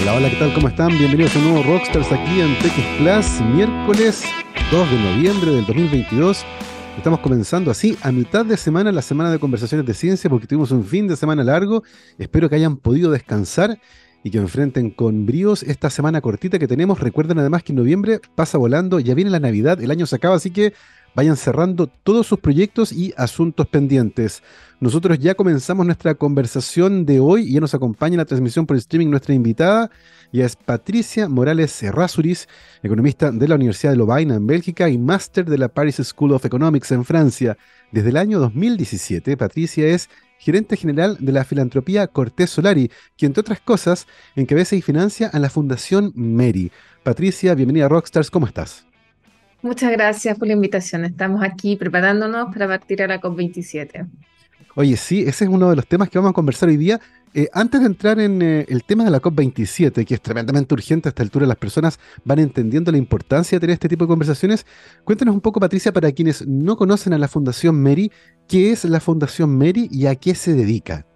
Hola, hola, ¿qué tal? ¿Cómo están? Bienvenidos a un nuevo Rockstars aquí en TX Plus, miércoles 2 de noviembre del 2022. Estamos comenzando así a mitad de semana la semana de conversaciones de ciencia porque tuvimos un fin de semana largo. Espero que hayan podido descansar y que enfrenten con bríos esta semana cortita que tenemos. Recuerden además que en noviembre pasa volando, ya viene la Navidad, el año se acaba, así que vayan cerrando todos sus proyectos y asuntos pendientes. Nosotros ya comenzamos nuestra conversación de hoy y ya nos acompaña en la transmisión por streaming nuestra invitada, ya es Patricia Morales Serrasuris, economista de la Universidad de Lovaina en Bélgica y máster de la Paris School of Economics en Francia. Desde el año 2017, Patricia es gerente general de la filantropía Cortés Solari, que entre otras cosas encabeza y financia a la Fundación Mary. Patricia, bienvenida a Rockstars, ¿cómo estás? Muchas gracias por la invitación. Estamos aquí preparándonos para partir a la COP27. Oye, sí, ese es uno de los temas que vamos a conversar hoy día. Eh, antes de entrar en eh, el tema de la COP27, que es tremendamente urgente a esta altura, las personas van entendiendo la importancia de tener este tipo de conversaciones. Cuéntanos un poco, Patricia, para quienes no conocen a la Fundación Mary, ¿qué es la Fundación Mary y a qué se dedica?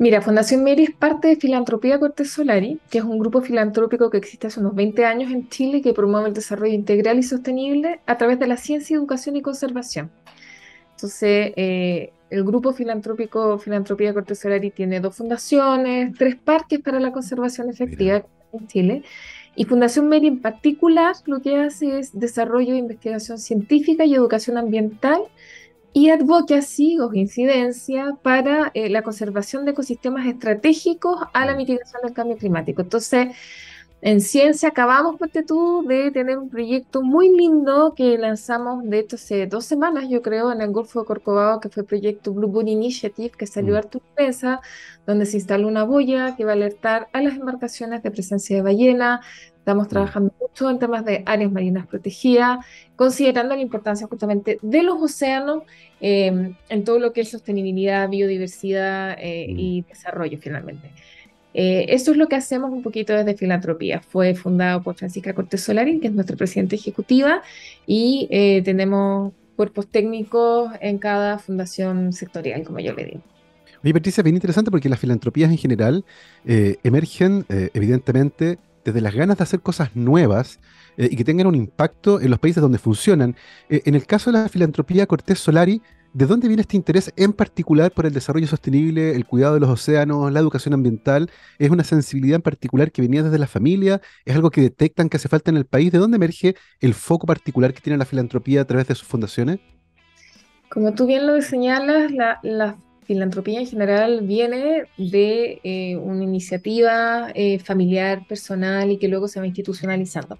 Mira, Fundación Mary es parte de Filantropía Cortés Solari, que es un grupo filantrópico que existe hace unos 20 años en Chile que promueve el desarrollo integral y sostenible a través de la ciencia, educación y conservación. Entonces, eh, el grupo filantrópico Filantropía Cortés Solari tiene dos fundaciones, tres parques para la conservación efectiva en Chile. Y Fundación Mary en particular lo que hace es desarrollo de investigación científica y educación ambiental y advocacy o incidencia para eh, la conservación de ecosistemas estratégicos a la mitigación del cambio climático. Entonces, en ciencia acabamos, ponte tú, de tener un proyecto muy lindo que lanzamos, de hecho, hace dos semanas, yo creo, en el Golfo de Corcovado, que fue el proyecto Blue Boot Initiative, que salió a tu donde se instaló una boya que va a alertar a las embarcaciones de presencia de ballena. Estamos trabajando mucho en temas de áreas marinas protegidas, considerando la importancia justamente de los océanos em, en todo lo que es sostenibilidad, biodiversidad eh, y desarrollo finalmente. Eh, eso es lo que hacemos un poquito desde Filantropía. Fue fundado por Francisca Cortés Solari, que es nuestra presidenta ejecutiva, y eh, tenemos cuerpos técnicos en cada fundación sectorial, como yo le digo. Oye, Patricia, bien interesante porque las filantropías en general eh, emergen, evidentemente, desde las ganas de hacer cosas nuevas y que tengan un impacto en los países donde funcionan. en el caso de la filantropía Cortés Solari, ¿De dónde viene este interés en particular por el desarrollo sostenible, el cuidado de los océanos, la educación ambiental? ¿Es una sensibilidad en particular que venía desde la familia? ¿Es algo que detectan que hace falta en el país? ¿De dónde emerge el foco particular que tiene la filantropía a través de sus fundaciones? Como tú bien lo señalas, la, filantropía en general viene de eh, una iniciativa eh, familiar, personal y que luego se va institucionalizando.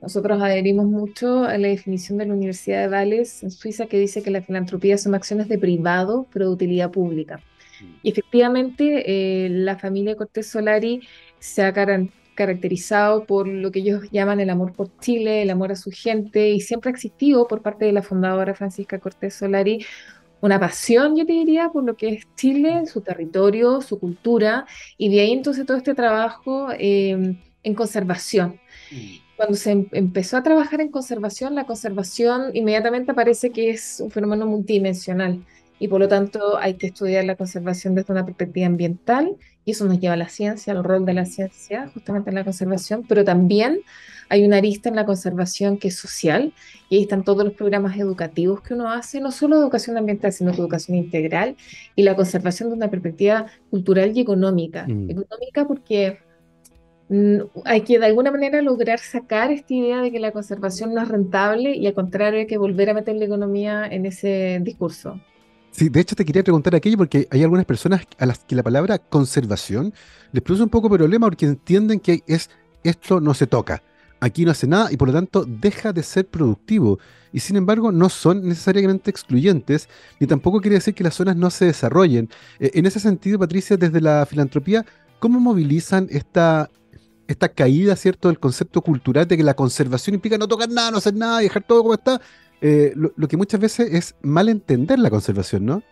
Nosotros adherimos mucho a la definición de la Universidad de Vales en Suiza que dice que la filantropía son acciones de privado pero de utilidad pública. Mm. Y efectivamente eh, la familia Cortés Solari se ha caracterizado por lo que ellos llaman el amor por Chile, el amor a su gente y siempre ha existido por parte de la fundadora Francisca Cortés Solari una pasión, yo te diría, por lo que es Chile, su territorio, su cultura, y de ahí entonces todo este trabajo eh, en conservación. Mm cuando se em, empezó a trabajar en conservación, la conservación inmediatamente aparece que es un fenómeno multidimensional y por lo tanto hay que estudiar la conservación desde una perspectiva ambiental y eso nos lleva a la ciencia, al rol de la ciencia justamente en la conservación, pero también hay una arista en la conservación que es social y ahí están todos los programas educativos que uno hace, no solo educación ambiental, sino educación integral y la conservación de una perspectiva cultural y económica. Mm. Económica porque hay que de alguna manera lograr sacar esta idea de que la conservación no es rentable y al contrario hay que volver a meter la economía en ese discurso. Sí, de hecho te quería preguntar aquello porque hay algunas personas a las que la palabra conservación les produce un poco de problema porque entienden que es esto no se toca, aquí no hace nada y por lo tanto deja de ser productivo. Y sin embargo no son necesariamente excluyentes, ni tampoco quiere decir que las zonas no se desarrollen. Eh, en ese sentido, Patricia, desde la filantropía, ¿cómo movilizan esta esta caída, ¿cierto?, del concepto cultural de que la conservación implica no tocar nada, no hacer nada dejar todo como está, eh, lo, que muchas veces es mal entender la conservación, ¿no?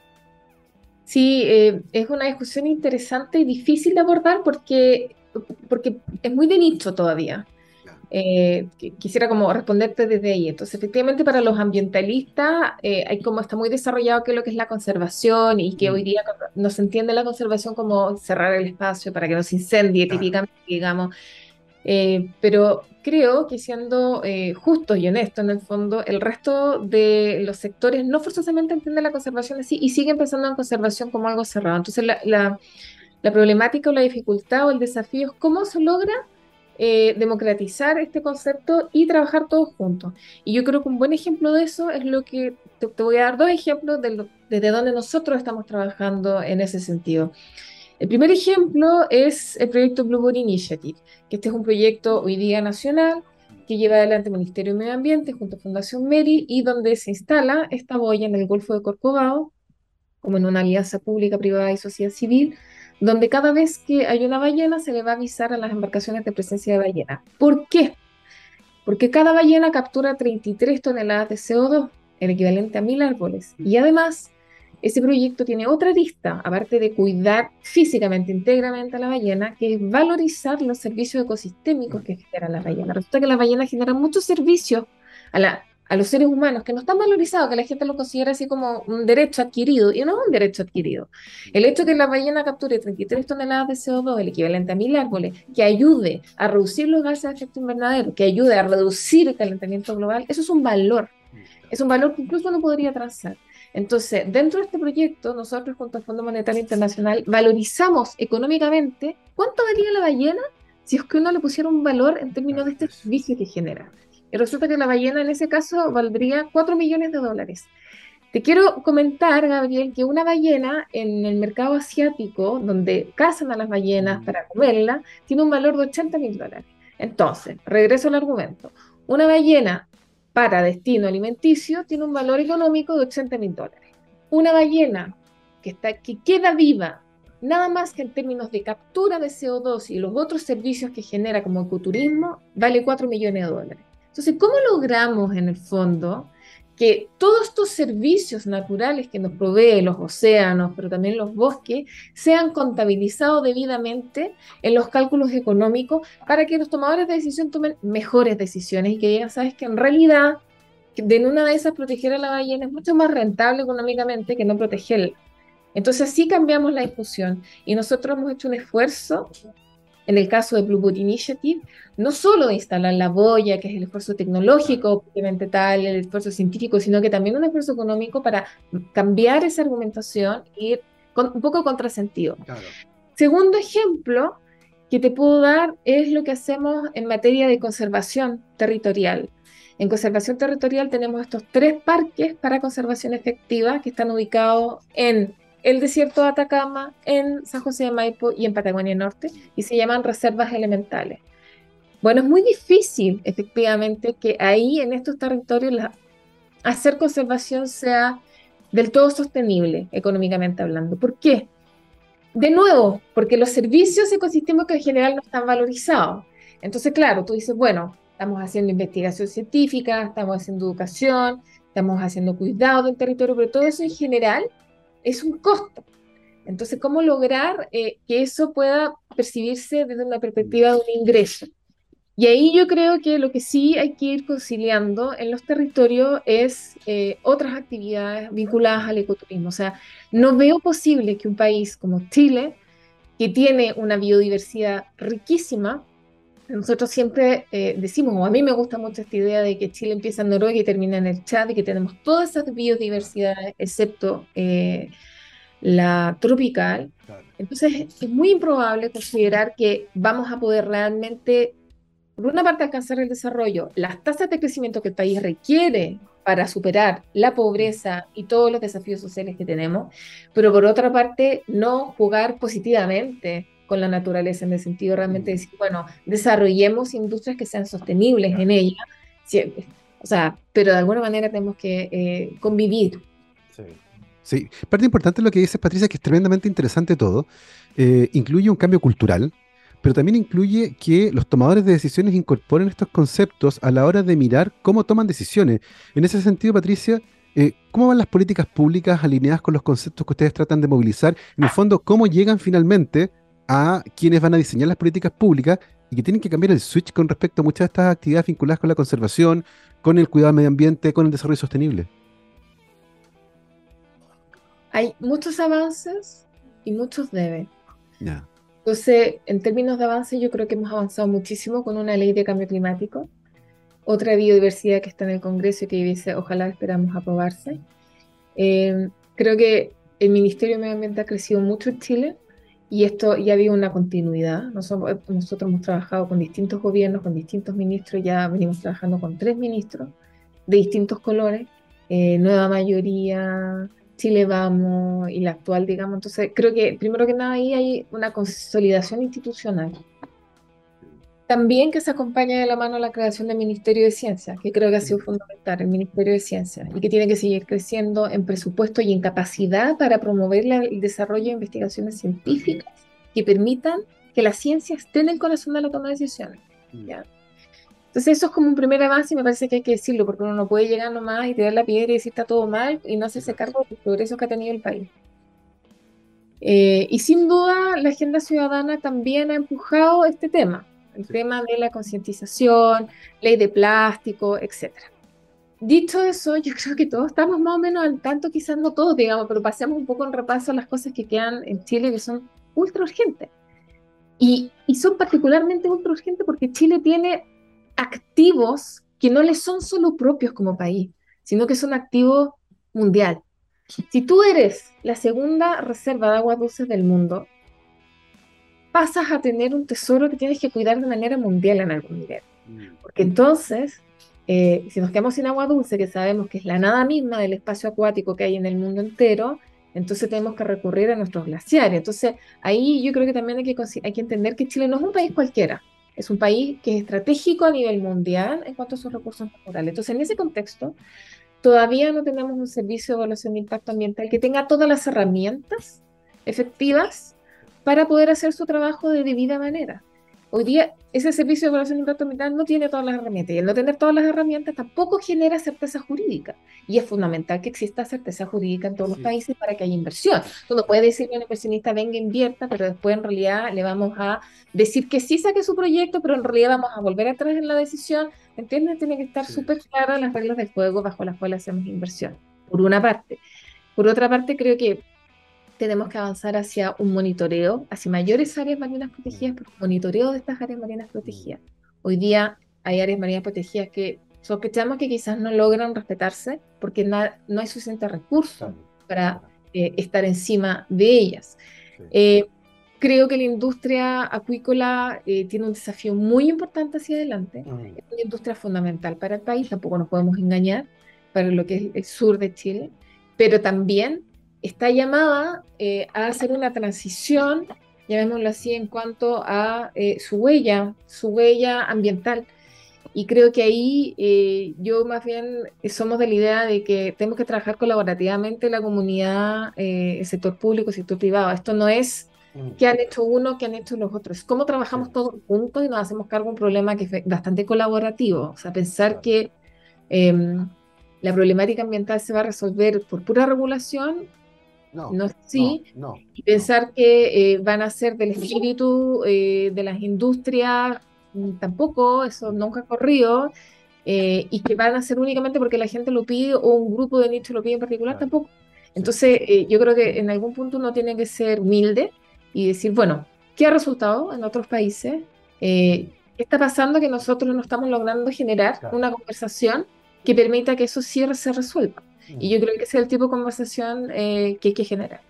Sí, eh, es una discusión interesante y difícil de abordar porque, porque es muy de nicho todavía. eh, quisiera como responderte desde ahí. Entonces, efectivamente, para los ambientalistas eh, hay como está muy desarrollado que lo que es la conservación y que hoy mm. día no se entiende la conservación como cerrar el espacio para que no se incendie, típicamente, digamos. Eh, pero creo que siendo justos y honestos en el fondo, el resto de los sectores no forzosamente entienden la conservación así y siguen pensando en conservación como algo cerrado. Entonces, la, la, la problemática o la dificultad o el desafío es cómo se logra eh, democratizar este concepto y trabajar todos juntos. Y yo creo que un buen ejemplo de eso es lo que te, voy a dar dos ejemplos de desde donde nosotros estamos trabajando en ese sentido. El primer ejemplo es el proyecto Bluebird Initiative, que este es un proyecto hoy día nacional que lleva adelante el Ministerio de Medio Ambiente junto a Fundación Meri y donde se instala esta boya en el Golfo de Corcovado, como en una alianza pública, privada y sociedad civil, donde cada vez que hay una ballena se le va a avisar a las embarcaciones de presencia de ballena. ¿Por qué? Porque cada ballena captura 33 toneladas de CO2, el equivalente a mil árboles. Y además, ese proyecto tiene otra lista, aparte de cuidar físicamente, íntegramente a la ballena, que es valorizar los servicios ecosistémicos que generan las ballenas. Resulta que las ballenas generan muchos servicios a los seres humanos, que no están valorizados, que la gente lo considera así como un derecho adquirido, y no es un derecho adquirido. El hecho de que la ballena capture 33 toneladas de CO2, el equivalente a mil árboles, que ayude a reducir los gases de efecto invernadero, que ayude a reducir el calentamiento global, eso es un valor. Es un valor que incluso no podría transar. Entonces, dentro de este proyecto, nosotros junto al Fondo Monetario Internacional valorizamos económicamente cuánto valía la ballena si es que uno le pusiera un valor en términos de este servicio que genera. Y resulta que la ballena en ese caso valdría 4 millones de dólares. Te quiero comentar, Gabriel, que una ballena en el mercado asiático, donde cazan a las ballenas para comerla, tiene un valor de 80 mil dólares. Entonces, regreso al argumento. Una ballena para destino alimenticio tiene un valor económico de 80 mil dólares. Una ballena que, está, que queda viva, nada más que en términos de captura de CO2 y los otros servicios que genera como ecoturismo, vale 4 millones de dólares. Entonces, ¿cómo logramos en el fondo que todos estos servicios naturales que nos proveen los océanos, pero también los bosques, sean contabilizados debidamente en los cálculos económicos para que los tomadores de decisión tomen mejores decisiones y que ya sabes que en realidad de una de esas proteger a la ballena es mucho más rentable económicamente que no protegerla. Entonces así cambiamos la discusión y nosotros hemos hecho un esfuerzo en el caso de Blueboot Initiative, no solo instalar la boya, que es el esfuerzo tecnológico, obviamente tal, el esfuerzo científico, sino que también un esfuerzo económico para cambiar esa argumentación y ir con, un poco contrasentido. Segundo ejemplo que te puedo dar es lo que hacemos en materia de conservación territorial. En conservación territorial tenemos estos tres parques para conservación efectiva que están ubicados en el desierto de Atacama, en San José de Maipo y en Patagonia Norte, y se llaman reservas elementales. Bueno, es muy difícil, efectivamente, que ahí en estos territorios la, hacer conservación sea del todo sostenible, económicamente hablando. ¿Por qué? De nuevo, porque los servicios ecosistémicos en general no están valorizados. Entonces, claro, tú dices, bueno, estamos haciendo investigación científica, estamos haciendo educación, estamos haciendo cuidado del territorio, pero todo eso en general es un costo. Entonces, ¿cómo lograr eh, que eso pueda percibirse desde una perspectiva de un ingreso? Y ahí yo creo que lo que sí hay que ir conciliando en los territorios es eh, otras actividades vinculadas al ecoturismo. O sea, no veo posible que un país como Chile, que tiene una biodiversidad riquísima, nosotros siempre eh, decimos, o a mí me gusta mucho esta idea de que Chile empieza en Noruega y termina en el Chad y que tenemos todas esas biodiversidades, excepto eh, la tropical. Entonces es muy improbable considerar que vamos a poder realmente, por una parte, alcanzar el desarrollo, las tasas de crecimiento que el país requiere para superar la pobreza y todos los desafíos sociales que tenemos, pero por otra parte, no jugar positivamente con la naturaleza, en el sentido realmente de decir, bueno, desarrollemos industrias que sean sostenibles en ella, o sea, pero de alguna manera tenemos que eh, convivir. Sí. sí. parte importante de lo que dices, Patricia, que es tremendamente interesante todo, eh, incluye un cambio cultural, pero también incluye que los tomadores de decisiones incorporen estos conceptos a la hora de mirar cómo toman decisiones. En ese sentido, Patricia, eh, ¿cómo van las políticas públicas alineadas con los conceptos que ustedes tratan de movilizar? En el fondo, ¿cómo llegan finalmente a quienes van a diseñar las políticas públicas y que tienen que cambiar el switch con respecto a muchas de estas actividades vinculadas con la conservación, con el cuidado del medio ambiente, con el desarrollo sostenible. Hay muchos avances y muchos deben. Entonces, en términos de avance, yo creo que hemos avanzado muchísimo con una ley de cambio climático, otra biodiversidad que está en el Congreso y que dice, ojalá esperamos aprobarse. Eh, creo que el Ministerio de Medio Ambiente ha crecido mucho en Chile y esto ya había una continuidad. Nosotros, nosotros hemos trabajado con distintos gobiernos, con distintos ministros, ya venimos trabajando con tres ministros de distintos colores, eh, nueva mayoría, Chile Vamos y la actual, digamos. Entonces, creo que primero que nada ahí hay una consolidación institucional. También que se acompaña de la mano la creación del Ministerio de Ciencia, que creo que ha sido fundamental, el Ministerio de Ciencia, y que tiene que seguir creciendo en presupuesto y en capacidad para promover el desarrollo de investigaciones científicas que permitan que la ciencia esté en el corazón de la toma de decisiones. ¿ya? Entonces eso es como un primer avance y me parece que hay que decirlo, porque uno no puede llegar nomás y tirar la piedra y decir está todo mal y no hacerse cargo de los progresos que ha tenido el país. Eh, y sin duda la agenda ciudadana también ha empujado este tema, el tema de la concientización, ley de plástico, etc. Dicho eso, yo creo que todos estamos más o menos al tanto, quizás no todos, digamos, pero pasemos un poco en repaso las cosas que quedan en Chile que son ultra urgentes. Y, y son particularmente ultra urgentes porque Chile tiene activos que no les son solo propios como país, sino que son activos mundial. Si tú eres la segunda reserva de aguas dulces del mundo, pasas a tener un tesoro que tienes que cuidar de manera mundial en algún nivel. Mm. Porque entonces, eh, si nos quedamos sin agua dulce, que sabemos que es la nada misma del espacio acuático que hay en el mundo entero, entonces tenemos que recurrir a nuestros glaciares. Entonces, ahí yo creo que también hay que, hay que entender que Chile no es un país cualquiera. Es un país que es estratégico a nivel mundial en cuanto a sus recursos naturales. Entonces, en ese contexto, todavía no tenemos un servicio de evaluación de impacto ambiental que tenga todas las herramientas efectivas para poder hacer su trabajo de debida manera. Hoy día ese servicio de evaluación de impacto ambiental no tiene todas las herramientas y el no tener todas las herramientas tampoco genera certeza jurídica. Y es fundamental que exista certeza jurídica en todos los países para que haya inversión. Tú no puedes decir que un inversionista venga invierta, pero después en realidad le vamos a decir que sí saque su proyecto, pero en realidad vamos a volver atrás en la decisión. ¿Entiendes? Tiene que estar súper claras las reglas del juego bajo las cuales hacemos inversión, por una parte. Por otra parte, creo que tenemos que avanzar hacia un monitoreo, hacia mayores áreas marinas protegidas, pero monitoreo de estas áreas marinas protegidas. Hoy día hay áreas marinas protegidas que sospechamos que quizás no logran respetarse porque no hay suficiente recursos para eh, estar encima de ellas. Eh, creo que la industria acuícola eh, tiene un desafío muy importante hacia adelante. Es una industria fundamental para el país, tampoco nos podemos engañar, para lo que es el sur de Chile, pero también está llamada eh, a hacer una transición, llamémoslo así, en cuanto a eh, su huella, su huella ambiental. Y creo que ahí eh, yo más bien somos de la idea de que tenemos que trabajar colaborativamente la comunidad, el sector público, el sector privado. Esto no es mm. qué han hecho uno, qué han hecho los otros. Cómo trabajamos todos juntos y nos hacemos cargo de un problema que es bastante colaborativo. O sea, pensar que em, la problemática ambiental se va a resolver por pura regulación no, no sí, no, y pensar que eh, van a ser del espíritu eh, de las industrias, mm, tampoco, eso nunca ha corrido, eh, y que van a ser únicamente porque la gente lo pide o un grupo de nicho lo pide en particular, tampoco. Entonces, yo creo que en algún punto uno tiene que ser humilde y decir, bueno, ¿qué ha resultado en otros países? ¿Qué está pasando que nosotros no estamos logrando generar una conversación que permita que eso cierre se resuelva? Y yo creo que ese es el tipo de conversación eh, que hay que generar.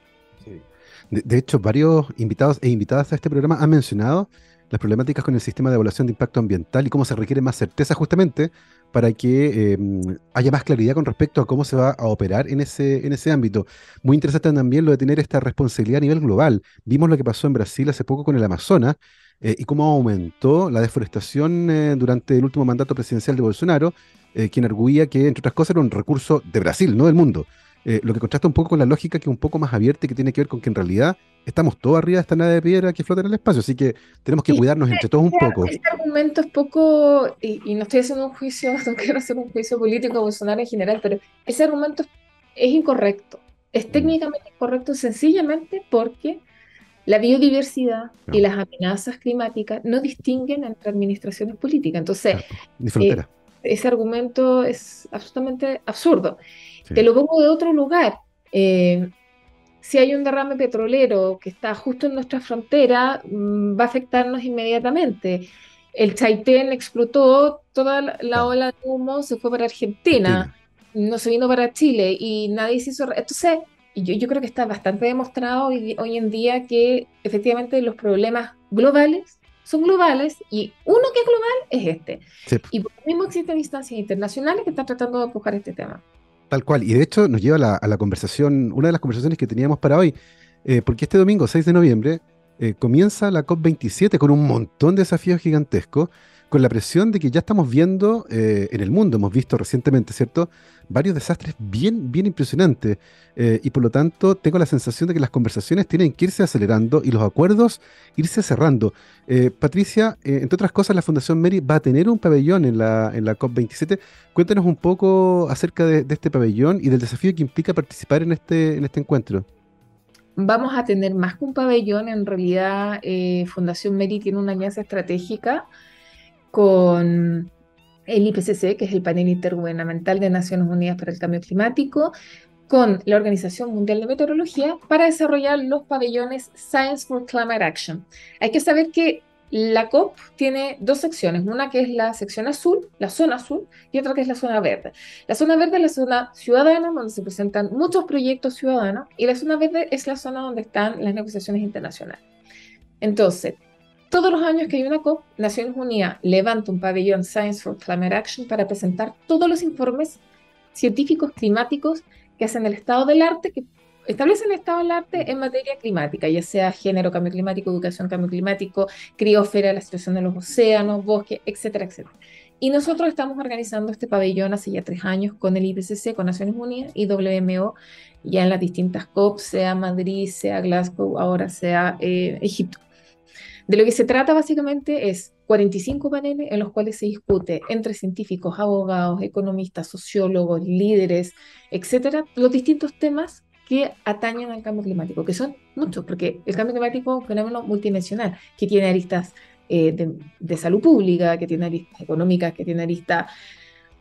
De, hecho, varios invitados e invitadas a este programa han mencionado las problemáticas con el sistema de evaluación de impacto ambiental y cómo se requiere más certeza justamente para que em, haya más claridad con respecto a cómo se va a operar en ese, en ese ámbito. Muy interesante también lo de tener esta responsabilidad a nivel global. Vimos lo que pasó en Brasil hace poco con el Amazonas eh, y cómo aumentó la deforestación eh, durante el último mandato presidencial de Bolsonaro eh, quien arguía que, entre otras cosas, era un recurso de Brasil, no del mundo. Eh, lo que contrasta un poco con la lógica que es un poco más abierta y que tiene que ver con que en realidad estamos todos arriba de esta nave de piedra que flota en el espacio, así que tenemos que cuidarnos entre todos un poco. Este argumento es poco, y, no estoy haciendo un juicio, no quiero hacer un juicio político o Bolsonaro en general, pero ese argumento es incorrecto, es mm. técnicamente incorrecto sencillamente porque La biodiversidad y las amenazas climáticas no distinguen entre administraciones políticas. Entonces, eh, ese argumento es absolutamente absurdo. Te lo pongo de otro lugar. Eh, si hay un derrame petrolero que está justo en nuestra frontera, mm, va a afectarnos inmediatamente. El Chaitén explotó, toda la, ola de humo se fue para Argentina, no se vino para Chile y nadie se hizo. Entonces, yo, yo creo que está bastante demostrado hoy, hoy en día que efectivamente los problemas globales son globales y uno que es global es este. Y por lo mismo existen instancias internacionales que están tratando de empujar este tema. Tal cual. Y de hecho nos lleva a la, conversación, una de las conversaciones que teníamos para hoy, eh, porque este domingo, 6 de noviembre, eh, comienza la COP27 con un montón de desafíos gigantescos, con la presión de que ya estamos viendo eh, en el mundo, hemos visto recientemente, ¿cierto? Varios desastres bien, bien impresionantes. y por lo tanto, tengo la sensación de que las conversaciones tienen que irse acelerando y los acuerdos irse cerrando. Patricia, entre otras cosas, la Fundación Mary va a tener un pabellón en la, en la COP27. Cuéntanos un poco acerca de, este pabellón y del desafío que implica participar en este, en este encuentro. Vamos a tener más que un pabellón, en realidad eh, Fundación Meri tiene una alianza estratégica con el IPCC, que es el panel intergubernamental de Naciones Unidas para el Cambio Climático, con la Organización Mundial de Meteorología para desarrollar los pabellones Science for Climate Action. Hay que saber que la COP tiene dos secciones, una que es la sección azul, la zona azul, y otra que es la zona verde. La zona verde es la zona ciudadana, donde se presentan muchos proyectos ciudadanos, y la zona verde es la zona donde están las negociaciones internacionales. Entonces, todos los años que hay una COP, Naciones Unidas levanta un pabellón Science for Climate Action para presentar todos los informes científicos climáticos que hacen el estado del arte, que establecen el estado del arte en materia climática, ya sea género, cambio climático, educación, cambio climático, criósfera, la situación de los océanos, bosques, etcétera, etcétera. Y nosotros estamos organizando este pabellón hace ya tres años con el IPCC, con Naciones Unidas y WMO, ya en las distintas COP, sea Madrid, sea Glasgow, ahora sea eh, Egipto. De lo que se trata básicamente es 45 paneles en los cuales se discute entre científicos, abogados, economistas, sociólogos, líderes, etcétera, los distintos temas que atañen al cambio climático, que son muchos, porque el cambio climático es un fenómeno multidimensional que tiene aristas eh, de, salud pública, que tiene aristas económicas, que tiene aristas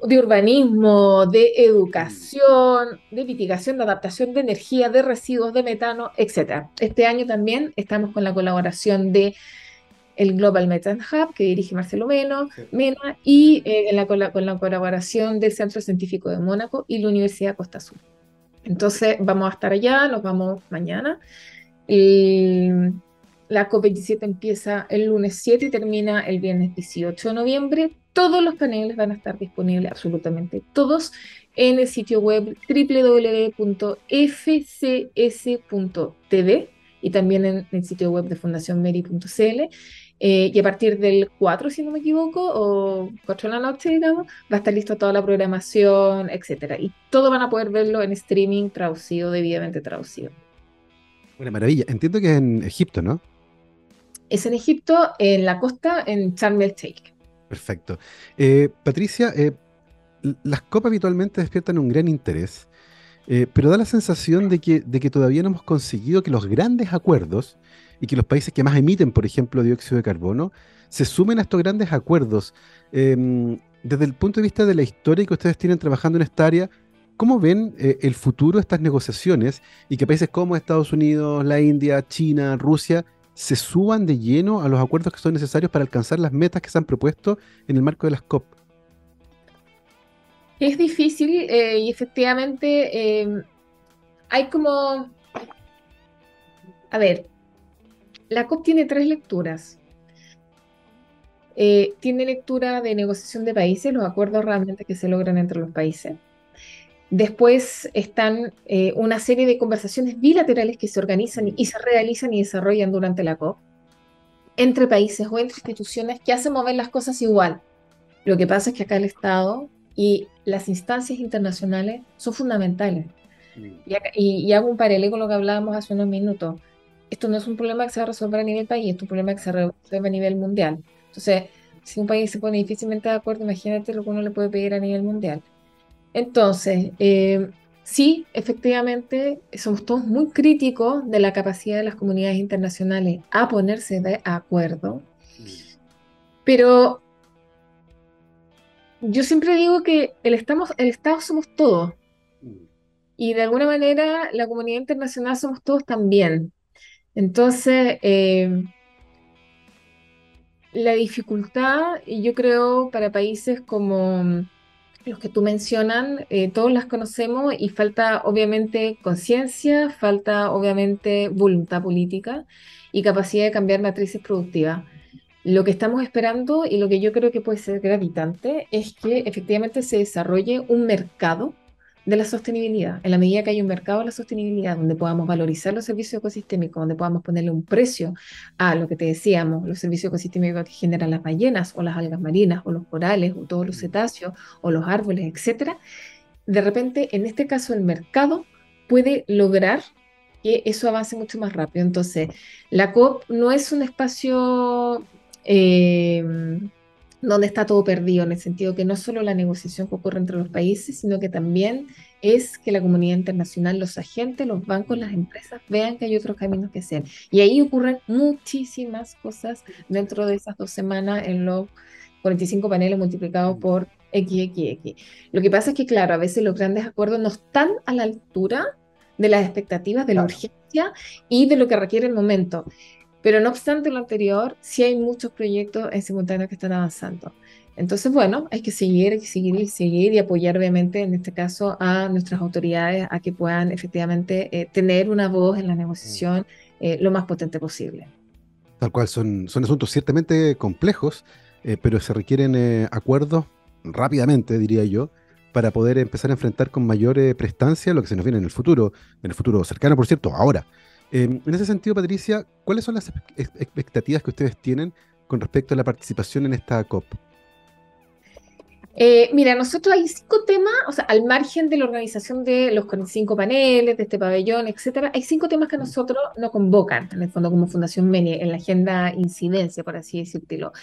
de urbanismo, de educación, de mitigación, de adaptación de energía, de residuos, de metano, etc. Este año también estamos con la colaboración de el Global Methane Hub, que dirige Marcelo Mena, y eh, la, con la colaboración del Centro Científico de Mónaco y la Universidad Costa Azul. Entonces vamos a estar allá, nos vamos mañana. La COP27 empieza el lunes 7 y termina el viernes 18 de noviembre. Todos los paneles van a estar disponibles, absolutamente todos, en el sitio web www.fcs.tv y también en el sitio web de fundacionmeri.cl. Eh, y a partir del 4, si no me equivoco, o 4 de la noche, digamos, va a estar lista toda la programación, etcétera. Y todo van a poder verlo en streaming traducido, debidamente traducido. Una maravilla. Entiendo que es en Egipto, ¿no? Es en Egipto, en la costa, en Sharm el. Perfecto. Eh, Patricia, eh, las copas habitualmente despiertan un gran interés, pero da la sensación de que, de que todavía no hemos conseguido que los grandes acuerdos y que los países que más emiten, por ejemplo, dióxido de carbono, se sumen a estos grandes acuerdos. Em, desde el punto de vista de la historia que ustedes tienen trabajando en esta área, ¿cómo ven eh, el futuro de estas negociaciones y que países como Estados Unidos, la India, China, Rusia se suban de lleno a los acuerdos que son necesarios para alcanzar las metas que se han propuesto en el marco de las COP? Es difícil eh, y efectivamente em, hay como... A ver, la COP tiene tres lecturas. Eh, tiene lectura de negociación de países, los acuerdos realmente que se logran entre los países. Después están eh, una serie de conversaciones bilaterales que se organizan y se realizan y desarrollan durante la COP entre países o entre instituciones que hacen mover las cosas igual. Lo que pasa es que acá el Estado y las instancias internacionales son fundamentales. Mm. Y, y hago un paralelo con lo que hablábamos hace unos minutos esto no es un problema que se va a resolver a nivel país, es un problema que se resuelve a nivel mundial. Entonces, si un país se pone difícilmente de acuerdo, imagínate lo que uno le puede pedir a nivel mundial. Entonces, eh, sí, efectivamente, somos todos muy críticos de la capacidad de las comunidades internacionales a ponerse de acuerdo, pero yo siempre digo que el, estamos, el Estado somos todos. Y de alguna manera la comunidad internacional somos todos también. Entonces, eh, la dificultad, yo creo, para países como los que tú mencionas, eh, todos las conocemos y falta obviamente conciencia, falta obviamente voluntad política y capacidad de cambiar matrices productivas. Lo que estamos esperando y lo que yo creo que puede ser gravitante es que efectivamente se desarrolle un mercado de la sostenibilidad. En la medida que hay un mercado de la sostenibilidad donde podamos valorizar los servicios ecosistémicos, donde podamos ponerle un precio a lo que te decíamos, los servicios ecosistémicos que generan las ballenas o las algas marinas o los corales o todos los cetáceos o los árboles, etcétera, de repente en este caso el mercado puede lograr que eso avance mucho más rápido. Entonces, la COP no es un espacio eh, donde está todo perdido, en el sentido que no solo la negociación que ocurre entre los países, sino que también es que la comunidad internacional, los agentes, los bancos, las empresas vean que hay otros caminos que hacer. Y ahí ocurren muchísimas cosas dentro de esas dos semanas en los 45 paneles multiplicados por XXX. Lo que pasa es que, claro, a veces los grandes acuerdos no están a la altura de las expectativas, de la urgencia y de lo que requiere el momento. Pero no obstante lo anterior, sí hay muchos proyectos en simultáneo que están avanzando. Entonces, bueno, hay que seguir, hay que seguir y seguir y apoyar, obviamente, en este caso, a nuestras autoridades a que puedan efectivamente eh, tener una voz en la negociación eh, lo más potente posible. Tal cual, son, son asuntos ciertamente complejos, eh, pero se requieren acuerdos rápidamente, diría yo, para poder empezar a enfrentar con mayor prestancia lo que se nos viene en el futuro, en el futuro cercano, por cierto, ahora. Em, en ese sentido, Patricia, ¿cuáles son las expectativas que ustedes tienen con respecto a la participación en esta COP? Eh, mira, nosotros hay cinco temas, o sea, al margen de la organización de los 45 paneles, de este pabellón, etcétera, hay cinco temas que nosotros nos convocan, en el fondo, como Fundación Meni, en la agenda incidencia, por así decirlo,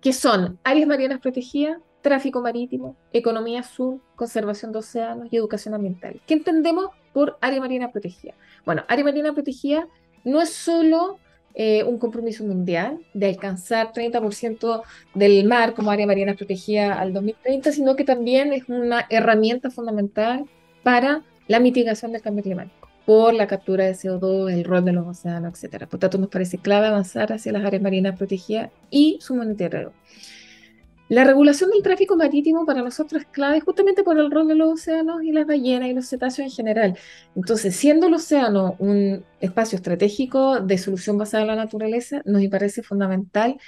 que son áreas marinas protegidas, tráfico marítimo, economía azul, conservación de océanos y educación ambiental. ¿Qué entendemos por área marina protegida? Bueno, área marina protegida no es solo eh, un compromiso mundial de alcanzar 30% del mar como área marina protegida al 2030, sino que también es una herramienta fundamental para la mitigación del cambio climático por la captura de CO2, el rol de los océanos, etc. Por tanto, nos parece clave avanzar hacia las áreas marinas protegidas y su monitoreo. La regulación del tráfico marítimo para nosotros es clave justamente por el rol de los océanos y las ballenas y los cetáceos en general. Entonces, siendo el océano un espacio estratégico de solución basada en la naturaleza, nos parece fundamental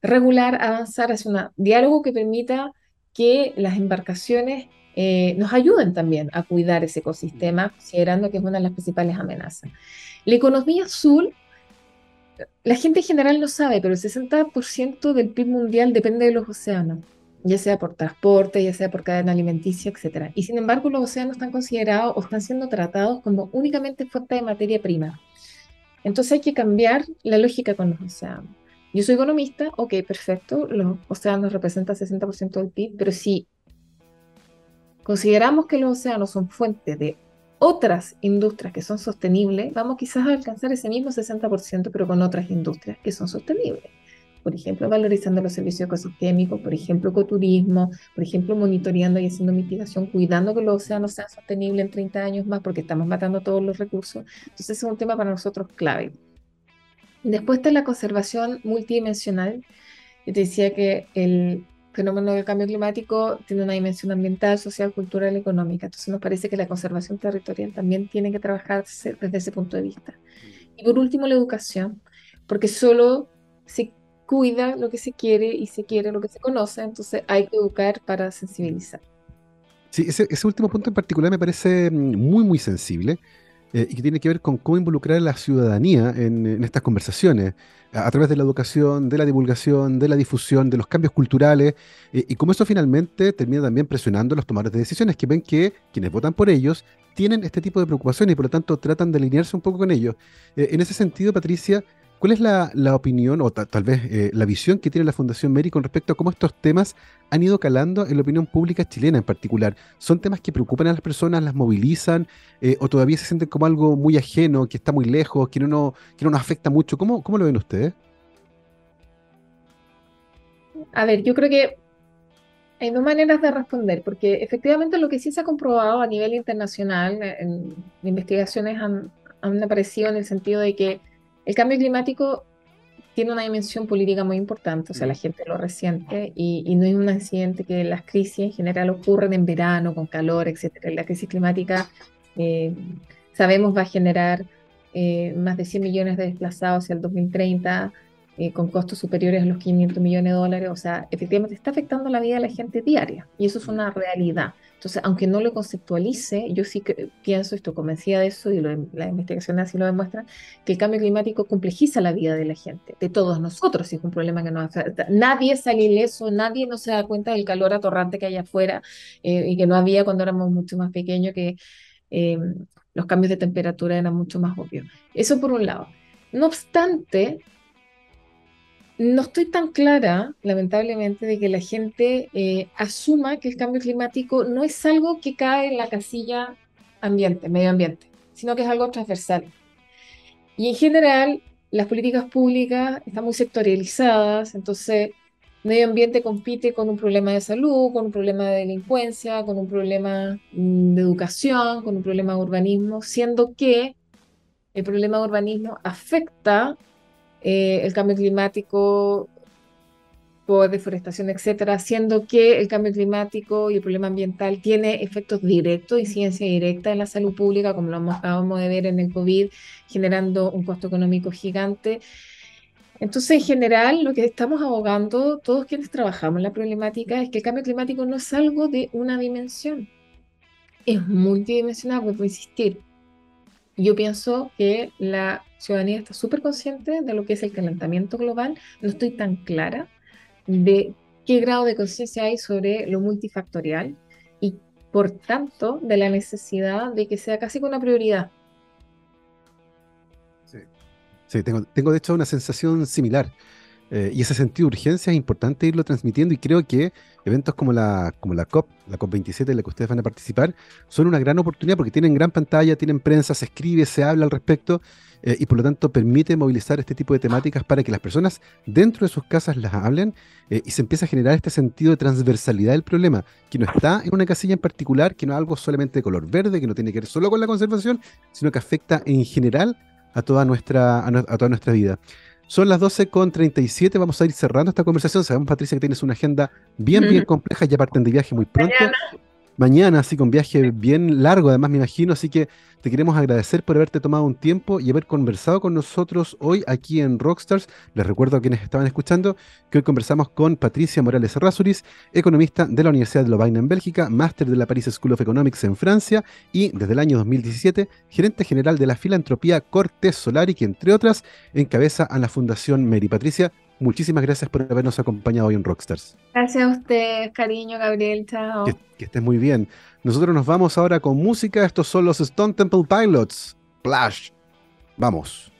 regular, avanzar hacia un diálogo que permita que las embarcaciones eh, nos ayuden también a cuidar ese ecosistema, considerando que es una de las principales amenazas. La economía azul la gente en general no sabe, pero el 60% del PIB mundial depende de los océanos, ya sea por transporte, ya sea por cadena alimenticia, etc. Y sin embargo, los océanos están considerados o están siendo tratados como únicamente fuente de materia prima. Entonces hay que cambiar la lógica con los océanos. Yo soy economista, ok, perfecto, los océanos representan 60% del PIB, pero si consideramos que los océanos son fuente de otras industrias que son sostenibles, vamos quizás a alcanzar ese mismo 60%, pero con otras industrias que son sostenibles. Por ejemplo, valorizando los servicios ecosistémicos, por ejemplo, ecoturismo, por ejemplo, monitoreando y haciendo mitigación, cuidando que los océanos sean sostenibles en 30 años más, porque estamos matando todos los recursos. Entonces, es un tema para nosotros clave. Después está la conservación multidimensional. Yo te decía que el fenómeno del cambio climático tiene una dimensión ambiental, social, cultural y económica. Entonces nos parece que la conservación territorial también tiene que trabajarse desde ese punto de vista. Y por último, la educación, porque solo se cuida lo que se quiere y se quiere lo que se conoce, entonces hay que educar para sensibilizar. Sí, ese, ese último punto en particular me parece mm, muy, muy sensible eh, y que tiene que ver con cómo involucrar a la ciudadanía en, estas conversaciones, a, través de la educación, de la divulgación, de la difusión, de los cambios culturales, eh, y cómo eso finalmente termina también presionando a los tomadores de decisiones, que ven que quienes votan por ellos tienen este tipo de preocupaciones y por lo tanto tratan de alinearse un poco con ellos. Eh, en ese sentido, Patricia, ¿Cuál es la, opinión o tal vez eh, la visión que tiene la Fundación Meri con respecto a cómo estos temas han ido calando en la opinión pública chilena en particular? ¿Son temas que preocupan a las personas, las movilizan eh, o todavía se sienten como algo muy ajeno, que está muy lejos, que no, que no nos afecta mucho? ¿Cómo, cómo lo ven ustedes? A ver, yo creo que hay dos maneras de responder, porque efectivamente lo que sí se ha comprobado a nivel internacional, en, investigaciones han, han aparecido en el sentido de que el cambio climático tiene una dimensión política muy importante, o sea, la gente lo resiente y, no es un accidente que las crisis en general ocurren en verano, con calor, etc. La crisis climática, eh, sabemos, va a generar eh, más de 100 millones de desplazados hacia el 2030, eh, con costos superiores a los 500 millones de dólares, o sea, efectivamente está afectando la vida de la gente diaria y eso es una realidad. Entonces, aunque no lo conceptualice, yo sí que pienso, estoy convencida de eso y lo, las investigaciones así lo demuestran, que el cambio climático complejiza la vida de la gente, de todos nosotros, si es un problema que nos afecta. Nadie sale ileso, nadie no se da cuenta del calor atorrante que hay afuera eh, y que no había cuando éramos mucho más pequeños, que eh, los cambios de temperatura eran mucho más obvios. Eso por un lado. No obstante, no estoy tan clara, lamentablemente, de que la gente eh, asuma que el cambio climático no es algo que cae en la casilla ambiente, medio ambiente, sino que es algo transversal. Y en general, las políticas públicas están muy sectorializadas, entonces medio ambiente compite con un problema de salud, con un problema de delincuencia, con un problema mm, de educación, con un problema de urbanismo, siendo que el problema de urbanismo afecta eh, el cambio climático por deforestación, etcétera, haciendo que el cambio climático y el problema ambiental tiene efectos directos, incidencia directa en la salud pública, como lo acabamos de ver en el COVID, generando un costo económico gigante. Entonces, en general, lo que estamos abogando, todos quienes trabajamos en la problemática, es que el cambio climático no es algo de una dimensión, es multidimensional, vuelvo a insistir. Yo pienso que la ciudadanía está súper consciente de lo que es el calentamiento global. No estoy tan clara de qué grado de conciencia hay sobre lo multifactorial y, por tanto, de la necesidad de que sea casi una prioridad. Sí, sí tengo, tengo de hecho una sensación similar. Eh, y ese sentido de urgencia es importante irlo transmitiendo y creo que eventos como la, como la COP, la COP27 en la que ustedes van a participar, son una gran oportunidad porque tienen gran pantalla, tienen prensa, se escribe, se habla al respecto eh, y por lo tanto permite movilizar este tipo de temáticas para que las personas dentro de sus casas las hablen eh, y se empiece a generar este sentido de transversalidad del problema, que no está en una casilla en particular, que no es algo solamente de color verde, que no tiene que ver solo con la conservación, sino que afecta en general a toda nuestra, a toda nuestra vida. Son las 12.37, vamos a ir cerrando esta conversación. Sabemos, Patricia, que tienes una agenda bien, bien compleja, ya parten de viaje muy pronto. Mañana, así con viaje bien largo, además me imagino, así que te queremos agradecer por haberte tomado un tiempo y haber conversado con nosotros hoy aquí en Rockstars. Les recuerdo a quienes estaban escuchando que hoy conversamos con Patricia Morales Errázuriz, economista de la Universidad de Lovaina en Bélgica, máster de la Paris School of Economics en Francia y desde el año 2017 gerente general de la filantropía Cortés Solari, que entre otras encabeza a la Fundación Mary. Patricia, Muchísimas gracias por habernos acompañado hoy en Rockstars. Gracias a usted, cariño, Gabriel. Chao. Que, que estés muy bien. Nosotros nos vamos ahora con música. Estos son los Stone Temple Pilots. Splash. Vamos.